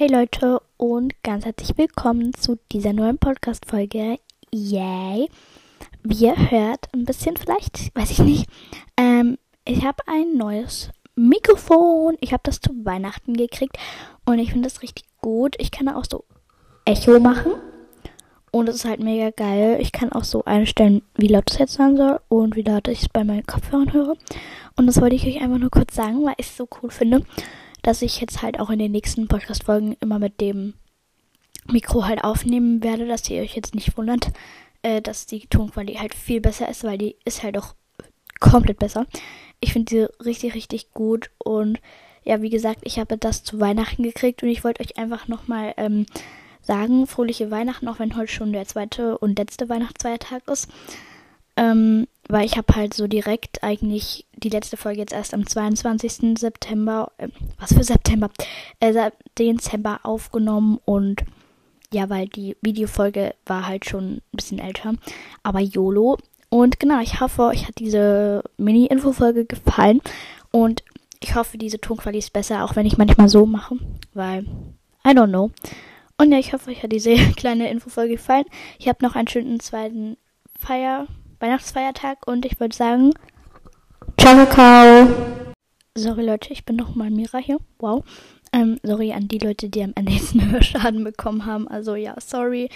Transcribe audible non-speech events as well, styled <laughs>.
Hey Leute und ganz herzlich willkommen zu dieser neuen Podcast-Folge. Yay! Wie ihr hört, ein bisschen vielleicht, weiß ich nicht. Ähm, ich habe ein neues Mikrofon. Ich habe das zu Weihnachten gekriegt und ich finde das richtig gut. Ich kann auch so Echo machen und es ist halt mega geil. Ich kann auch so einstellen, wie laut es jetzt sein soll und wie laut ich es bei meinen Kopfhörern höre. Und das wollte ich euch einfach nur kurz sagen, weil ich es so cool finde dass ich jetzt halt auch in den nächsten Podcast-Folgen immer mit dem Mikro halt aufnehmen werde, dass ihr euch jetzt nicht wundert, äh, dass die Tonqualität halt viel besser ist, weil die ist halt auch komplett besser. Ich finde sie richtig, richtig gut und ja, wie gesagt, ich habe das zu Weihnachten gekriegt und ich wollte euch einfach nochmal ähm, sagen, fröhliche Weihnachten, auch wenn heute schon der zweite und letzte Weihnachtsfeiertag ist. Ähm, weil ich habe halt so direkt eigentlich die letzte Folge jetzt erst am 22. September, äh, was für September, äh, Dezember aufgenommen und ja, weil die Videofolge war halt schon ein bisschen älter, aber YOLO. Und genau, ich hoffe, euch hat diese Mini-Info-Folge gefallen und ich hoffe, diese Tonqualität ist besser, auch wenn ich manchmal so mache, weil I don't know. Und ja, ich hoffe, euch hat diese <laughs> kleine Infofolge gefallen. Ich habe noch einen schönen zweiten Feier Weihnachtsfeiertag und ich würde sagen, ciao, Kakao. Sorry Leute, ich bin nochmal Mira hier. Wow. Ähm, sorry an die Leute, die am Ende jetzt <laughs> einen Hörschaden bekommen haben. Also ja, sorry.